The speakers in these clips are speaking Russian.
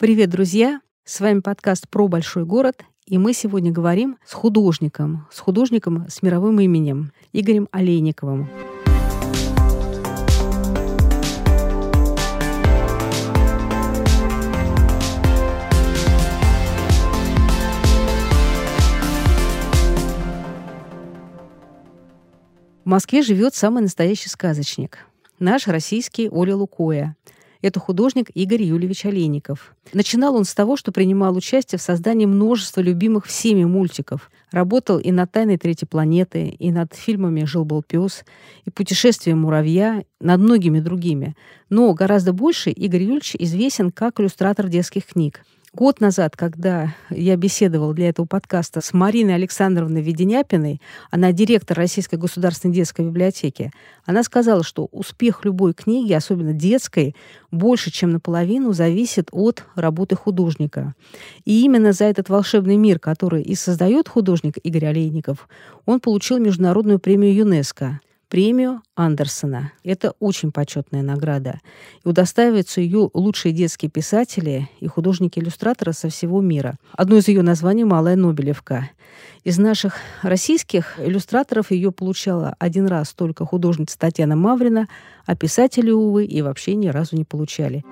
Привет, друзья! С вами подкаст про большой город, и мы сегодня говорим с художником, с художником с мировым именем Игорем Олейниковым. В Москве живет самый настоящий сказочник. Наш российский Оля Лукоя. Это художник Игорь Юльевич Олейников. Начинал он с того, что принимал участие в создании множества любимых всеми мультиков. Работал и над «Тайной третьей планеты», и над фильмами «Жил-был пес», и «Путешествие муравья», над многими другими. Но гораздо больше Игорь Юльевич известен как иллюстратор детских книг. Год назад, когда я беседовал для этого подкаста с Мариной Александровной Веденяпиной, она директор Российской государственной детской библиотеки, она сказала, что успех любой книги, особенно детской, больше, чем наполовину зависит от работы художника. И именно за этот волшебный мир, который и создает художник Игорь Олейников, он получил международную премию ЮНЕСКо премию Андерсона. Это очень почетная награда. И удостаиваются ее лучшие детские писатели и художники-иллюстраторы со всего мира. Одно из ее названий «Малая Нобелевка». Из наших российских иллюстраторов ее получала один раз только художница Татьяна Маврина, а писатели, увы, и вообще ни разу не получали.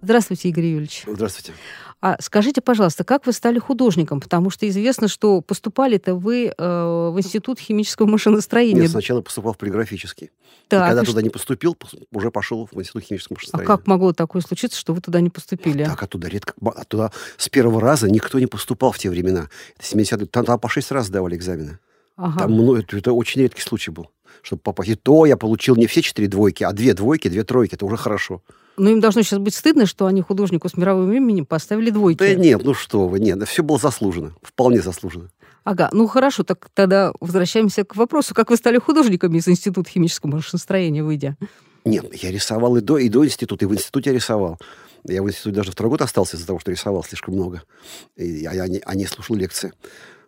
Здравствуйте, Игорь Юрьевич. Здравствуйте. А скажите, пожалуйста, как вы стали художником? Потому что известно, что поступали-то вы э, в Институт химического машиностроения. Нет, сначала поступал в полиграфический. Так, и когда и туда не поступил, уже пошел в Институт химического машиностроения. А как могло такое случиться, что вы туда не поступили? Так, оттуда редко... Оттуда с первого раза никто не поступал в те времена. 70 Там, там по шесть раз давали экзамены. Ага. Там, ну, это, это очень редкий случай был, чтобы попасть. И то я получил не все четыре двойки, а две двойки, две тройки. Это уже хорошо. Ну, им должно сейчас быть стыдно, что они художнику с мировым именем поставили двойки. Да нет, ну что вы, нет, все было заслужено, вполне заслужено. Ага, ну хорошо, так тогда возвращаемся к вопросу, как вы стали художником из Института химического машиностроения, выйдя? Нет, я рисовал и до, и до института, и в институте я рисовал. Я в институте даже второй год остался из-за того, что рисовал слишком много. И я, я, не, а не слушал лекции.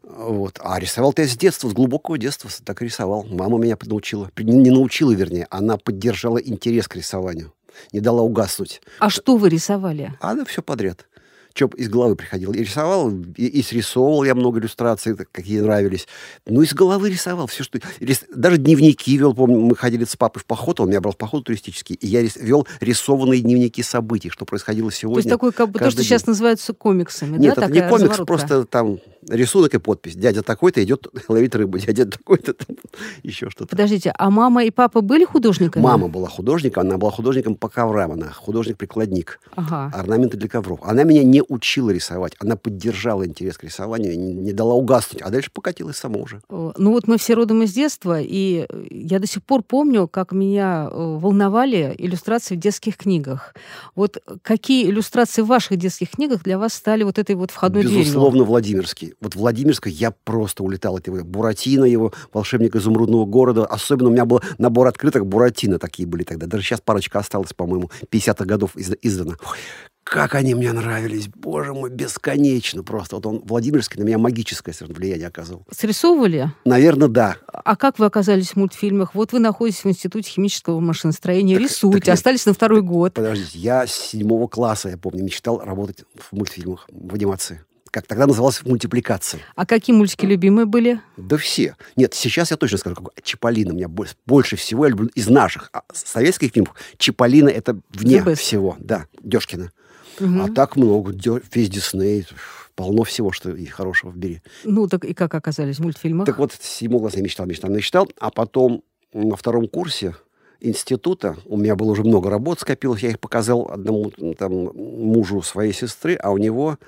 Вот. А рисовал-то я с детства, с глубокого детства так и рисовал. Мама меня научила. Не научила, вернее, она поддержала интерес к рисованию не дала угаснуть. А что вы рисовали? А, да, все подряд что из головы приходило. И рисовал, и, и срисовывал я много иллюстраций, какие нравились. Ну, из головы рисовал все, что... Рис... Даже дневники вел, помню, мы ходили с папой в поход, он меня брал в поход туристический, и я рис... вел рисованные дневники событий, что происходило сегодня. То есть такой, как бы то, что день. сейчас называются комиксами, Нет, да? это не комикс, разворотка. просто там рисунок и подпись. Дядя такой-то идет ловить рыбу, дядя такой-то еще что-то. Подождите, а мама и папа были художниками? Мама была художником, она была художником по коврам, она художник-прикладник, ага. орнаменты для ковров. Она меня не учила рисовать, она поддержала интерес к рисованию, не, не дала угаснуть, а дальше покатилась сама уже. Ну вот мы все родом из детства, и я до сих пор помню, как меня э, волновали иллюстрации в детских книгах. Вот какие иллюстрации в ваших детских книгах для вас стали вот этой вот входной Безусловно, дверью? Безусловно, Владимирский. Вот Владимирской я просто улетал. Это Буратино, его волшебник изумрудного города. Особенно у меня был набор открыток Буратино такие были тогда. Даже сейчас парочка осталась, по-моему, 50-х годов издана. Ой, как они мне нравились, боже мой, бесконечно просто. Вот он, Владимирский, на меня магическое влияние оказывал. Срисовывали? Наверное, да. А как вы оказались в мультфильмах? Вот вы находитесь в Институте химического машиностроения, так, рисуете, так остались на второй год. Подождите, я с седьмого класса, я помню, мечтал работать в мультфильмах, в анимации как тогда называлось, мультипликация. А какие мультики любимые были? Да все. Нет, сейчас я точно скажу, как Чиполлино. Меня больше, больше всего я люблю из наших а, советских фильмов. Чиполлино это вне всего. Да, Дешкина. Угу. А так много. Весь Дисней полно всего, что и хорошего в бери. Ну, так и как оказались в мультфильмах? Так вот, седьмого класса я мечтал, мечтал, мечтал. А потом на втором курсе института. У меня было уже много работ скопилось. Я их показал одному там, мужу своей сестры, а у него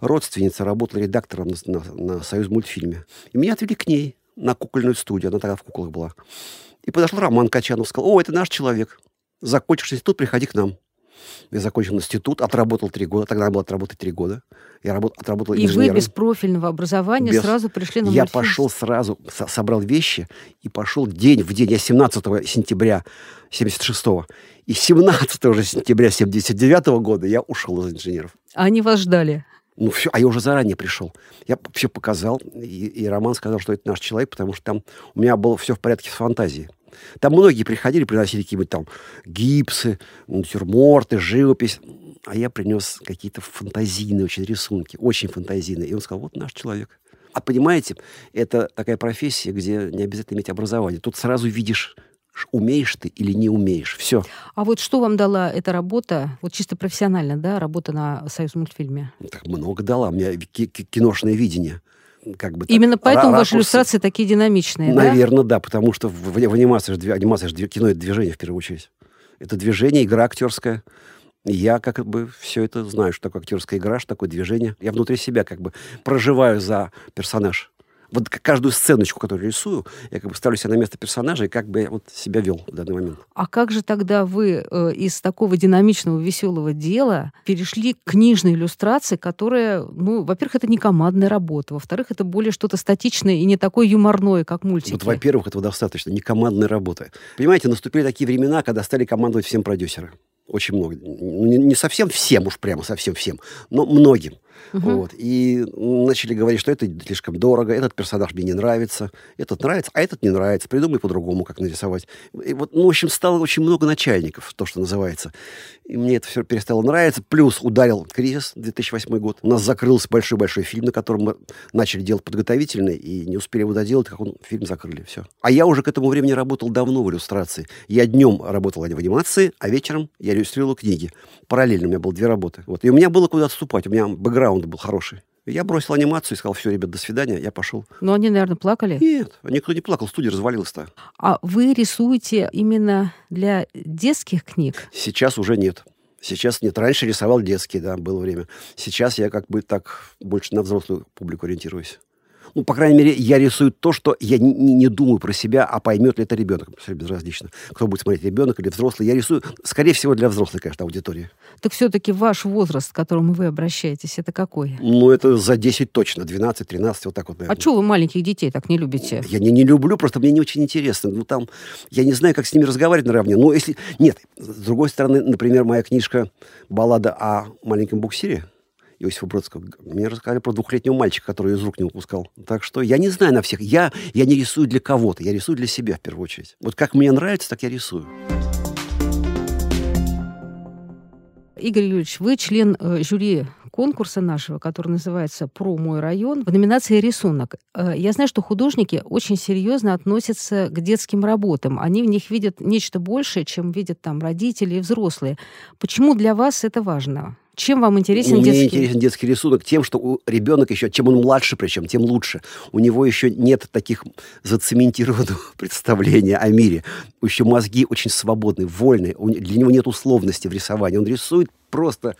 родственница работала редактором на, на, на «Союз мультфильме». И меня отвели к ней на кукольную студию. Она тогда в куклах была. И подошел Роман Качанов, сказал, о, это наш человек. Закончишь институт, приходи к нам. Я закончил институт, отработал три года. Тогда надо было отработать три года. Я работал, отработал И инженером. вы без профильного образования без... сразу пришли на Я мультфильм. пошел сразу, со собрал вещи и пошел день в день. Я 17 сентября 76-го. И 17 уже сентября 79 -го года я ушел из инженеров. А они вас ждали? Ну, все, а я уже заранее пришел. Я все показал, и, и Роман сказал, что это наш человек, потому что там у меня было все в порядке с фантазией. Там многие приходили, приносили какие-нибудь там гипсы, натюрморты, живопись. А я принес какие-то фантазийные очень рисунки, очень фантазийные. И он сказал, вот наш человек. А понимаете, это такая профессия, где не обязательно иметь образование. Тут сразу видишь, умеешь ты или не умеешь. Все. А вот что вам дала эта работа, вот чисто профессионально, да, работа на Союз мультфильме? Так много дала. У меня киношное видение. Как бы, Именно так, поэтому ракурсы. ваши иллюстрации такие динамичные, Наверное, да, да потому что в, в, в анимации, же, анимация же кино это движение в первую очередь. Это движение, игра актерская. И я как бы все это знаю, что такое актерская игра, что такое движение. Я внутри себя как бы проживаю за персонаж вот каждую сценочку, которую рисую, я как бы ставлю себя на место персонажа и как бы я вот себя вел в данный момент. А как же тогда вы э, из такого динамичного, веселого дела перешли к книжной иллюстрации, которая, ну, во-первых, это не командная работа, во-вторых, это более что-то статичное и не такое юморное, как мультики? Вот, во-первых, этого достаточно, не командная работа. Понимаете, наступили такие времена, когда стали командовать всем продюсеры. Очень много. Не, не совсем всем, уж прямо совсем всем, но многим. Угу. Вот. И начали говорить, что это слишком дорого, этот персонаж мне не нравится, этот нравится, а этот не нравится, придумай по-другому, как нарисовать. И вот, ну, в общем, стало очень много начальников, то, что называется. И мне это все перестало нравиться. Плюс ударил кризис 2008 год. У нас закрылся большой-большой фильм, на котором мы начали делать подготовительный, и не успели его доделать, как он фильм закрыли. Все. А я уже к этому времени работал давно в иллюстрации. Я днем работал в анимации, а вечером я иллюстрировал книги. Параллельно у меня было две работы. Вот. И у меня было куда отступать. У меня бэкграунд был хороший. Я бросил анимацию и сказал, все, ребят, до свидания, я пошел. Но они, наверное, плакали? Нет, никто не плакал, студия развалилась-то. А вы рисуете именно для детских книг? Сейчас уже нет. Сейчас нет. Раньше рисовал детские, да, было время. Сейчас я как бы так больше на взрослую публику ориентируюсь ну, по крайней мере, я рисую то, что я не, не думаю про себя, а поймет ли это ребенок. Все безразлично. Кто будет смотреть, ребенок или взрослый. Я рисую, скорее всего, для взрослой, конечно, аудитории. Так все-таки ваш возраст, к которому вы обращаетесь, это какой? Ну, это за 10 точно, 12, 13, вот так вот, наверное. А что вы маленьких детей так не любите? Я не, не люблю, просто мне не очень интересно. Ну, там, я не знаю, как с ними разговаривать наравне. Но если... Нет, с другой стороны, например, моя книжка «Баллада о маленьком буксире», Иосифа Бродского. Мне рассказали про двухлетнего мальчика, который из рук не упускал. Так что я не знаю на всех. Я, я не рисую для кого-то, я рисую для себя в первую очередь. Вот как мне нравится, так я рисую. Игорь Юрьевич, вы член э, жюри конкурса нашего, который называется «Про мой район» в номинации «Рисунок». Э, я знаю, что художники очень серьезно относятся к детским работам. Они в них видят нечто большее, чем видят там родители и взрослые. Почему для вас это важно? Чем вам интересен Мне детский? интересен детский рисунок тем, что ребенок еще, чем он младше, причем, тем лучше. У него еще нет таких зацементированного представления о мире. Еще мозги очень свободные, вольные. Для него нет условности в рисовании. Он рисует просто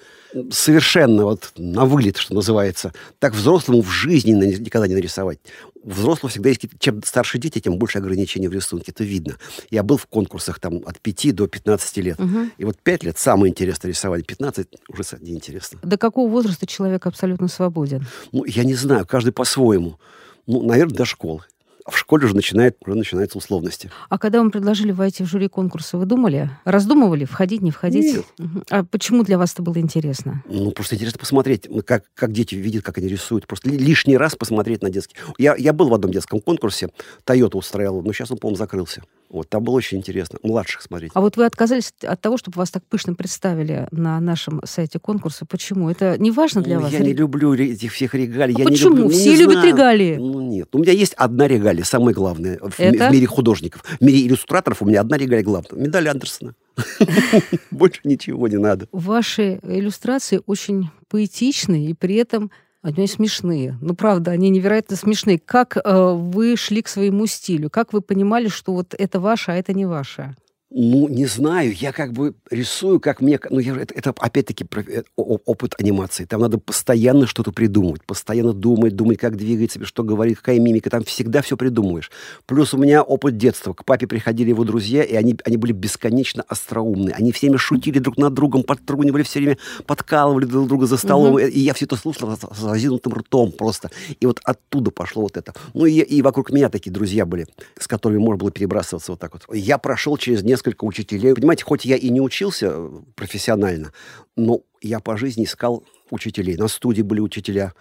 совершенно вот на вылет, что называется. Так взрослому в жизни никогда не нарисовать. У взрослого всегда есть... Чем старше дети, тем больше ограничений в рисунке. Это видно. Я был в конкурсах там от 5 до 15 лет. Угу. И вот 5 лет самое интересное рисовать. 15 уже неинтересно. До какого возраста человек абсолютно свободен? Ну, я не знаю. Каждый по-своему. Ну, наверное, до школы в школе уже, начинает, уже начинаются условности. А когда вам предложили войти в жюри конкурса, вы думали? Раздумывали, входить, не входить? Нет. А почему для вас это было интересно? Ну, просто интересно посмотреть, как, как дети видят, как они рисуют. Просто лишний раз посмотреть на детский. Я, я был в одном детском конкурсе, Toyota устраивал, но сейчас он, по-моему, закрылся. Вот, там было очень интересно. Младших смотреть. А вот вы отказались от того, чтобы вас так пышно представили на нашем сайте конкурса. Почему? Это не важно для ну, вас? Я не люблю этих всех регалий. А я почему? Не люблю, Все не любят знаю. регалии. Ну, нет. У меня есть одна регалия, самая главная в, Это? в мире художников. В мире иллюстраторов у меня одна регалия главная. Медаль Андерсона. Больше ничего не надо. Ваши иллюстрации очень поэтичны и при этом они смешные. Ну, правда, они невероятно смешные. Как э, вы шли к своему стилю? Как вы понимали, что вот это ваше, а это не ваше? Ну, не знаю, я как бы рисую, как мне... Ну, я, это, это опять-таки э, опыт анимации. Там надо постоянно что-то придумывать, постоянно думать, думать, как двигается, что говорит, какая мимика. Там всегда все придумываешь. Плюс у меня опыт детства. К папе приходили его друзья, и они, они были бесконечно остроумные. Они всеми шутили друг над другом, подтрунивали все время, подкалывали друг друга за столом. Угу. И я все это слушал с разинутым ртом просто. И вот оттуда пошло вот это. Ну, и, и вокруг меня такие друзья были, с которыми можно было перебрасываться вот так вот. Я прошел через несколько несколько учителей. Понимаете, хоть я и не учился э, профессионально, но я по жизни искал учителей. На студии были учителя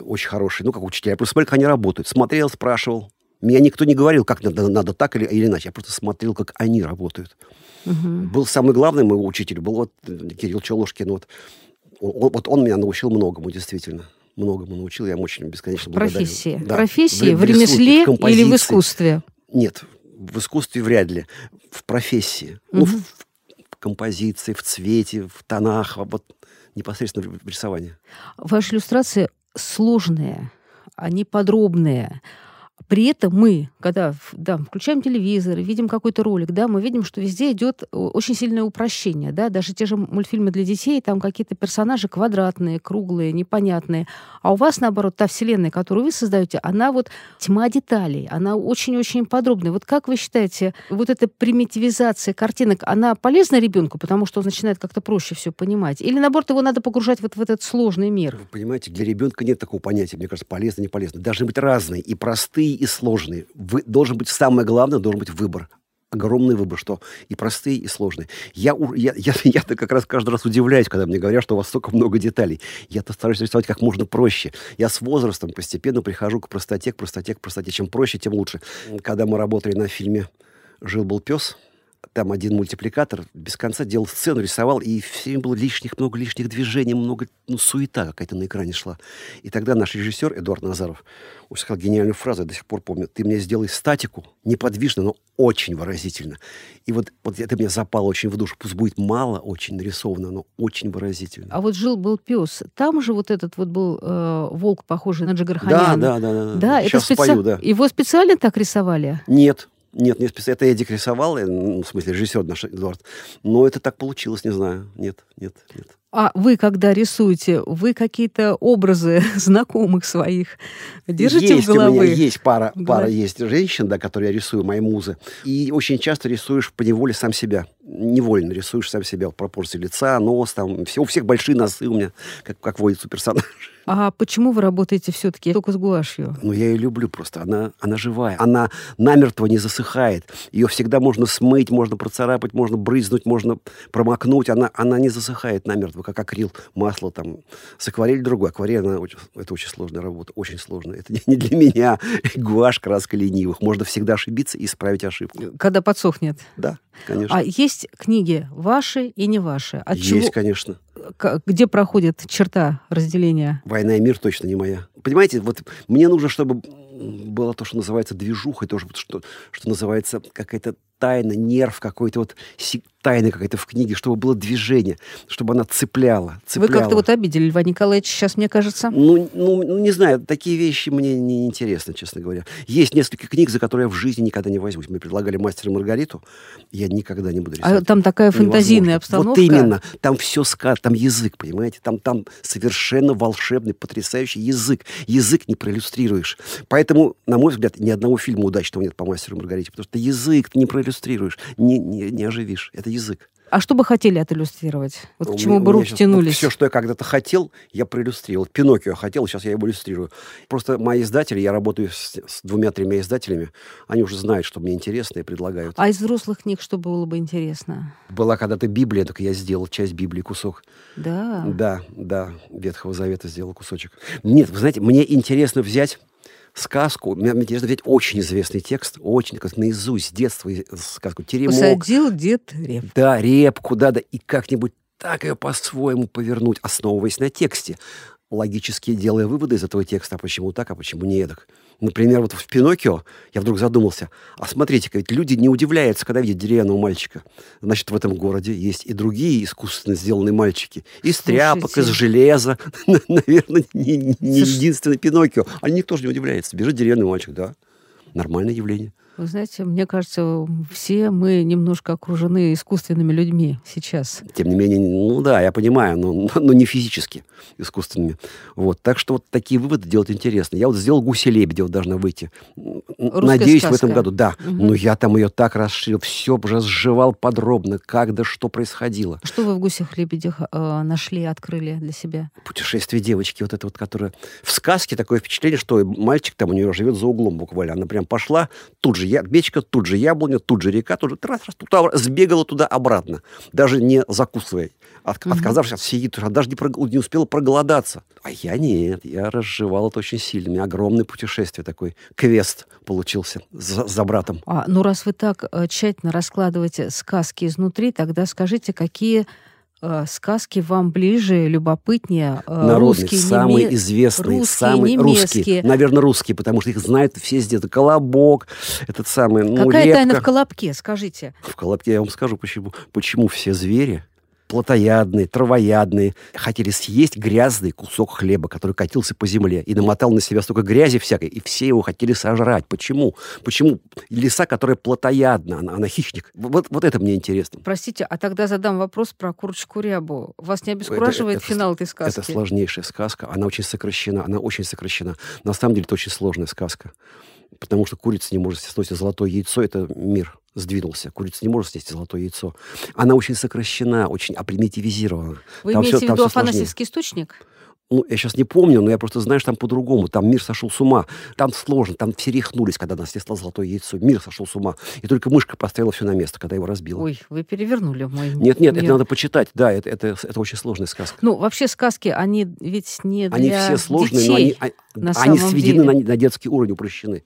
очень хорошие, ну, как учителя. Я просто смотрел, как они работают. Смотрел, спрашивал. Меня никто не говорил, как надо, надо так или, или иначе. Я просто смотрел, как они работают. Угу. Был самый главный мой учитель, был вот Кирилл Челушкин. Вот он, вот он меня научил многому, действительно. Многому научил, я ему очень бесконечно благодарен. Профессия. Да. Профессии в, в ремесле в или в искусстве? Нет, в искусстве вряд ли. В профессии. Угу. Ну, в, в композиции, в цвете, в тонах, вот непосредственно в рисовании. Ваши иллюстрации сложные, они подробные. При этом мы, когда да, включаем телевизор, видим какой-то ролик, да, мы видим, что везде идет э, очень сильное упрощение. Да? Даже те же мультфильмы для детей, там какие-то персонажи квадратные, круглые, непонятные. А у вас, наоборот, та вселенная, которую вы создаете, она вот тьма деталей, она очень-очень подробная. Вот как вы считаете, вот эта примитивизация картинок, она полезна ребенку, потому что он начинает как-то проще все понимать? Или, наоборот, его надо погружать вот в этот сложный мир? Вы понимаете, для ребенка нет такого понятия, мне кажется, полезно, не полезно. Должны быть разные и простые, и сложные. Вы, должен быть самое главное, должен быть выбор огромный выбор, что и простые, и сложные. Я, я, я, я-то как раз каждый раз удивляюсь, когда мне говорят, что у вас столько много деталей. Я-то стараюсь рисовать как можно проще. Я с возрастом постепенно прихожу к простоте, к простоте, к простоте. Чем проще, тем лучше. Когда мы работали на фильме «Жил-был пес», там один мультипликатор без конца делал сцену, рисовал, и все время было лишних, много лишних движений, много, ну, суета какая-то на экране шла. И тогда наш режиссер Эдуард Назаров сказал гениальную фразу, я до сих пор помню, ты мне сделай статику, неподвижно, но очень выразительно. И вот, вот это мне запало очень в душу. Пусть будет мало очень нарисовано, но очень выразительно. А вот жил-был пес. Там же вот этот вот был э, волк, похожий на Джигарханяна. Да, да, да. Да, да. Сейчас это специ... спою, да. Его специально так рисовали? Нет, нет, не специально. Это Эдик рисовал, ну, в смысле, режиссер наш Эдуард. Но это так получилось, не знаю. Нет, нет, нет. А вы, когда рисуете, вы какие-то образы знакомых своих держите есть в голове? У меня есть пара, да. пара есть женщин, да, которые я рисую, мои музы. И очень часто рисуешь по неволе сам себя. Невольно рисуешь сам себя. Пропорции лица, нос, там, все, у всех большие носы у меня, как, как водится у персонажа. А почему вы работаете все-таки только с гуашью? Ну, я ее люблю просто. Она, она живая. Она намертво не засыхает. Ее всегда можно смыть, можно процарапать, можно брызнуть, можно промокнуть. Она, она не засыхает намертво, как акрил, масло там. С акварель другой. Акварель, она очень, это очень сложная работа. Очень сложная. Это не, не для меня. Гуашь, краска ленивых. Можно всегда ошибиться и исправить ошибку. Когда подсохнет? Да, конечно. А есть книги ваши и не ваши? От есть, чего... конечно где проходит черта разделения? «Война и мир» точно не моя. Понимаете, вот мне нужно, чтобы было то, что называется движухой, тоже, что, что называется какая-то тайна, нерв какой-то, вот тайна какая-то в книге, чтобы было движение, чтобы она цепляла. цепляла. Вы как-то вот обидели Льва Николаевича сейчас, мне кажется. Ну, ну, ну, не знаю, такие вещи мне не интересны, честно говоря. Есть несколько книг, за которые я в жизни никогда не возьмусь. Мы предлагали «Мастера Маргариту», я никогда не буду а рисовать. А там такая фантазийная обстановка? Вот именно. Там все сказано, там язык, понимаете? Там, там совершенно волшебный, потрясающий язык. Язык не проиллюстрируешь. Поэтому, на мой взгляд, ни одного фильма удачного нет по «Мастеру Маргарите», потому что язык ты не проиллюстрируешь проиллюстрируешь, не, не, не оживишь. Это язык. А что бы хотели отлюстрировать? Вот к чему бы руки тянулись? Все, что я когда-то хотел, я проиллюстрировал. Пиноккио хотел, сейчас я его иллюстрирую. Просто мои издатели, я работаю с, с двумя-тремя издателями, они уже знают, что мне интересно и предлагают. А из взрослых книг что было бы интересно? Была когда-то Библия, только я сделал часть Библии, кусок. Да? Да, да, Ветхого Завета сделал кусочек. Нет, вы знаете, мне интересно взять сказку. Мне интересно взять очень известный текст, очень, как наизусть, с детства сказку «Теремок». Посадил дед репку. Да, репку, да, да, и как-нибудь так ее по-своему повернуть, основываясь на тексте логически делая выводы из этого текста, а почему так, а почему не так. Например, вот в «Пиноккио» я вдруг задумался, а смотрите-ка, ведь люди не удивляются, когда видят деревянного мальчика. Значит, в этом городе есть и другие искусственно сделанные мальчики. Из Слушайте. тряпок, из железа. Наверное, не, не единственный «Пиноккио». А никто же не удивляется. Бежит деревянный мальчик, да. Нормальное явление. Вы знаете, мне кажется, все мы немножко окружены искусственными людьми сейчас. Тем не менее, ну да, я понимаю, но, но не физически искусственными. Вот. Так что вот такие выводы делать интересно. Я вот сделал «Гуся лебедя», вот должна выйти. Русская Надеюсь, сказка. в этом году. Да. Угу. Но я там ее так расширил, все разжевал подробно, как да что происходило. Что вы в «Гусях лебедях» э, нашли, открыли для себя? Путешествие девочки, вот это вот, которая... В сказке такое впечатление, что мальчик там у нее живет за углом буквально. Она прям пошла, тут же я, мечка, тут же яблоня, тут же река, тут же раз, раз, туда, сбегала туда-обратно, даже не закусывая, от, угу. отказавшись от всей еды, даже не, прог, не успела проголодаться. А я нет, я разжевал это очень сильно. У меня огромное путешествие такой, квест получился за, за братом. А, ну, раз вы так э, тщательно раскладываете сказки изнутри, тогда скажите, какие сказки вам ближе, любопытнее? Э, Народные, русские, самые неме... известные, русские, самые немецкие. русские. Наверное, русские, потому что их знают все здесь. Это колобок, этот самый, ну, Какая репка. тайна в колобке, скажите? В колобке я вам скажу, почему. Почему все звери плотоядные, травоядные, хотели съесть грязный кусок хлеба, который катился по земле и намотал на себя столько грязи всякой, и все его хотели сожрать. Почему? Почему лиса, которая плотоядна, она, она хищник? Вот, вот это мне интересно. Простите, а тогда задам вопрос про курочку рябу. Вас не обескураживает это, это, финал этой сказки? Это сложнейшая сказка. Она очень сокращена. Она очень сокращена. На самом деле, это очень сложная сказка. Потому что курица не может сносить золотое яйцо. Это мир сдвинулся. Курица не может снести золотое яйцо. Она очень сокращена, очень опримитивизирована. Вы там имеете все, в виду Афанасьевский источник? Ну, я сейчас не помню, но я просто знаю, что там по-другому. Там мир сошел с ума. Там сложно, там все рехнулись, когда нас снесло золотое яйцо. Мир сошел с ума. И только мышка поставила все на место, когда его разбила. Ой, вы перевернули мой Нет, нет, мир. это надо почитать. Да, это, это, это очень сложная сказка. Ну, вообще сказки, они ведь не для Они все сложные, детей, но они, они сведены на, на детский уровень, упрощены.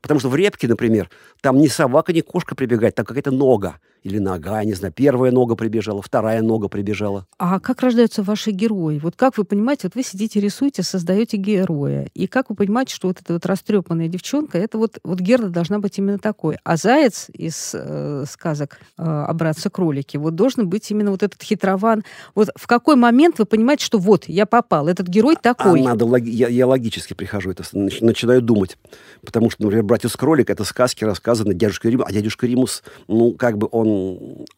Потому что в репке, например, там ни собака, ни кошка прибегает, там какая-то нога или нога, не знаю, первая нога прибежала, вторая нога прибежала. А как рождаются ваши герои? Вот как вы понимаете, вот вы сидите, рисуете, создаете героя, и как вы понимаете, что вот эта вот растрепанная девчонка, это вот, вот Герда должна быть именно такой, а заяц из э, сказок э, о братце кролики, вот должен быть именно вот этот хитрован. Вот в какой момент вы понимаете, что вот, я попал, этот герой такой? А надо, я, я логически прихожу, это начинаю думать, потому что, например, «Братец кролик» — это сказки, рассказаны дядюшкой Риму, а дядюшка Римус, ну, как бы он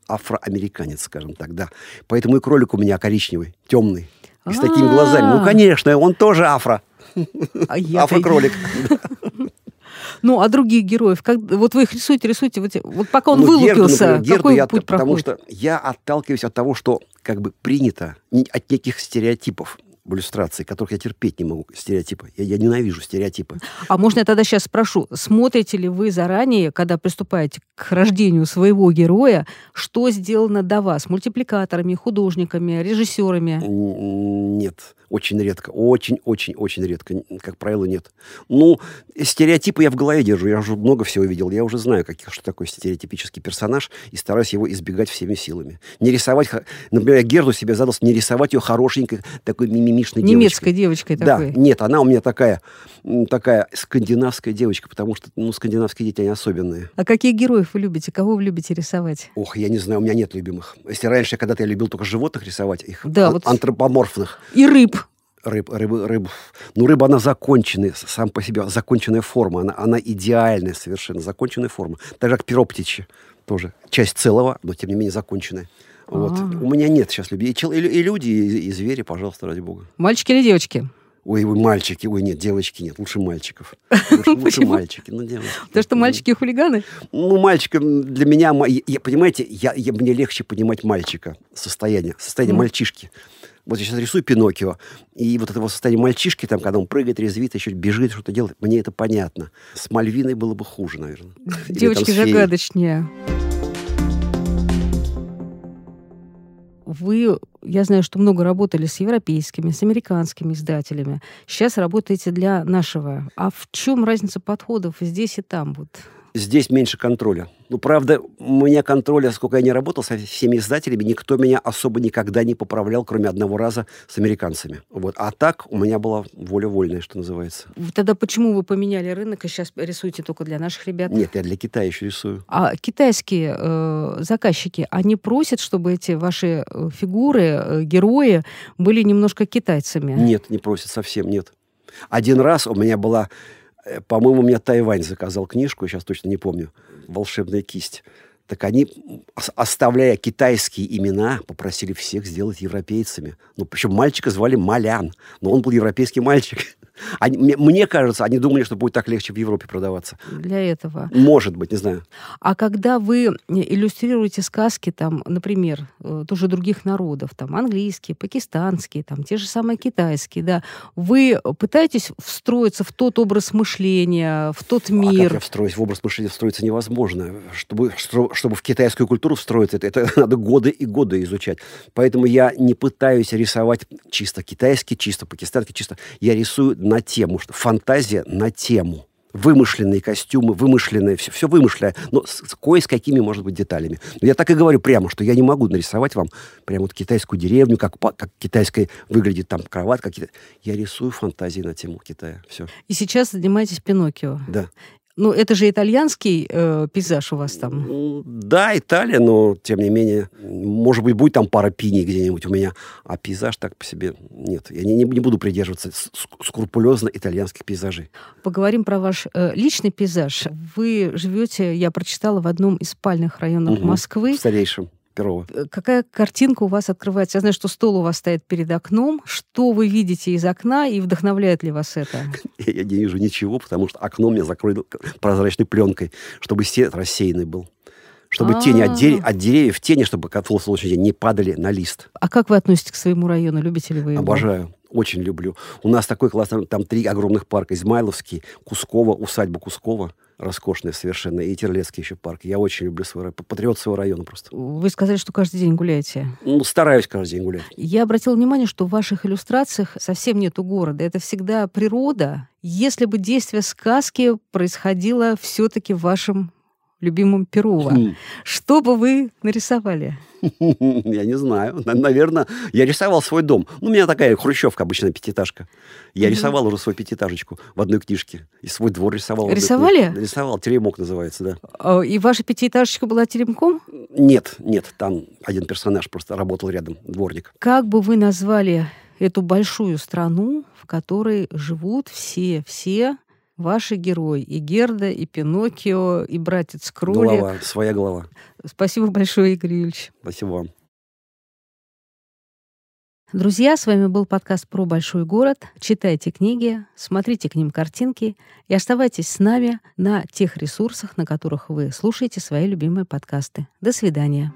афроамериканец, скажем так, да. Поэтому и кролик у меня коричневый, темный, и с такими глазами. Ну, конечно, он тоже афро. А Афро-кролик. Ну, а других героев, как, вот вы их рисуете, рисуете, вот, вот пока он ну, вылупился, Герду, например, какой я, путь Потому проходит? что я отталкиваюсь от того, что как бы принято, от неких стереотипов иллюстрации, которых я терпеть не могу, стереотипы. Я, я ненавижу стереотипы. А можно я тогда сейчас спрошу, смотрите ли вы заранее, когда приступаете к рождению своего героя, что сделано до вас? Мультипликаторами, художниками, режиссерами? Нет. Очень редко. Очень-очень-очень редко. Как правило, нет. Ну, стереотипы я в голове держу. Я уже много всего видел. Я уже знаю, каких, что такое стереотипический персонаж, и стараюсь его избегать всеми силами. Не рисовать... Например, я Герду себе задался не рисовать ее хорошенькой, такой мимимишной Немецкой девочкой. девочкой да, нет, она у меня такая, такая скандинавская девочка, потому что, ну, скандинавские дети, они особенные. А каких героев вы любите? Кого вы любите рисовать? Ох, я не знаю, у меня нет любимых. Если раньше когда-то я любил только животных рисовать, их да, ан- вот... антропоморфных. И рыб рыб, рыб, рыб. Ну, рыба, она законченная, сам по себе законченная форма. Она, она идеальная совершенно, законченная форма. Так же, как перо птичье. Тоже часть целого, но, тем не менее, законченная. Вот. А-а-а. У меня нет сейчас любви. И, и, и люди, и, и звери, пожалуйста, ради бога. Мальчики или девочки? Ой, вы мальчики, ой, нет, девочки нет, лучше мальчиков. Лучше, лучше мальчики, ну девочки. Потому что мальчики хулиганы? Ну, мальчикам для меня, я, понимаете, я, я, мне легче понимать мальчика, состояние, состояние mm. мальчишки. Вот я сейчас рисую Пиноккио, и вот это вот состояние мальчишки, там, когда он прыгает, резвит, еще бежит, что-то делает, мне это понятно. С Мальвиной было бы хуже, наверное. Девочки загадочнее. Вы, я знаю, что много работали с европейскими, с американскими издателями. Сейчас работаете для нашего. А в чем разница подходов здесь и там? Вот? Здесь меньше контроля. Ну, правда, у меня контроля, сколько я не работал со всеми издателями, никто меня особо никогда не поправлял, кроме одного раза с американцами. Вот. А так у меня была воля вольная, что называется. Тогда почему вы поменяли рынок и сейчас рисуете только для наших ребят? Нет, я для Китая еще рисую. А китайские э, заказчики, они просят, чтобы эти ваши э, фигуры, э, герои были немножко китайцами? Нет, не просят совсем, нет. Один раз у меня была Э, по-моему, мне Тайвань заказал книжку, сейчас точно не помню, «Волшебная кисть». Так они, оставляя китайские имена, попросили всех сделать европейцами. Ну, причем мальчика звали Малян, но он был европейский мальчик. Они, мне, мне кажется, они думали, что будет так легче в Европе продаваться. Для этого. Может быть, не знаю. А когда вы иллюстрируете сказки, там, например, э, тоже других народов, там, английские, пакистанские, там, те же самые китайские, да, вы пытаетесь встроиться в тот образ мышления, в тот мир? А как я встроюсь? В образ мышления встроиться невозможно. Чтобы, чтобы в китайскую культуру встроиться, это, это надо годы и годы изучать. Поэтому я не пытаюсь рисовать чисто китайский, чисто пакистанский, чисто... Я рисую на тему, что фантазия на тему вымышленные костюмы, вымышленные, все, все вымышленное, но с, с кое с какими, может быть, деталями. Но я так и говорю прямо, что я не могу нарисовать вам прямо вот китайскую деревню, как, как китайская выглядит там кровать. Как... Я рисую фантазии на тему Китая. Все. И сейчас занимаетесь Пиноккио. Да. Ну, это же итальянский э, пейзаж у вас там. Да, Италия, но тем не менее, может быть, будет там пара пиней где-нибудь у меня, а пейзаж так по себе нет. Я не, не, буду придерживаться скрупулезно итальянских пейзажей. Поговорим про ваш э, личный пейзаж. Вы живете, я прочитала, в одном из спальных районов угу, Москвы. В старейшем. Перова. Э, какая картинка у вас открывается? Я знаю, что стол у вас стоит перед окном. Что вы видите из окна и вдохновляет ли вас это? Я не вижу ничего, потому что окно мне закрыли прозрачной пленкой, чтобы свет рассеянный был чтобы А-а-а. тени от, дерев, от деревьев, тени, чтобы солнечный день, не падали на лист. А как вы относитесь к своему району? Любите ли вы его? Обожаю. Очень люблю. У нас такой классный, там три огромных парка. Измайловский, Кускова, усадьба Кускова роскошная совершенно, и Терлецкий еще парк. Я очень люблю свой район, патриот своего района просто. Вы сказали, что каждый день гуляете. Ну, стараюсь каждый день гулять. Я обратила внимание, что в ваших иллюстрациях совсем нету города. Это всегда природа. Если бы действие сказки происходило все-таки в вашем любимом Перова. Хм. Что бы вы нарисовали? Я не знаю. Наверное, я рисовал свой дом. Ну, у меня такая хрущевка, обычная пятиэтажка. Я рисовал уже свою пятиэтажечку в одной книжке. И свой двор рисовал. Рисовали? Рисовал. Теремок называется, да. А, и ваша пятиэтажечка была теремком? Нет, нет. Там один персонаж просто работал рядом, дворник. Как бы вы назвали эту большую страну, в которой живут все, все ваши герои. И Герда, и Пиноккио, и братец Кролик. Голова, своя голова. Спасибо большое, Игорь Юрьевич. Спасибо вам. Друзья, с вами был подкаст про большой город. Читайте книги, смотрите к ним картинки и оставайтесь с нами на тех ресурсах, на которых вы слушаете свои любимые подкасты. До свидания.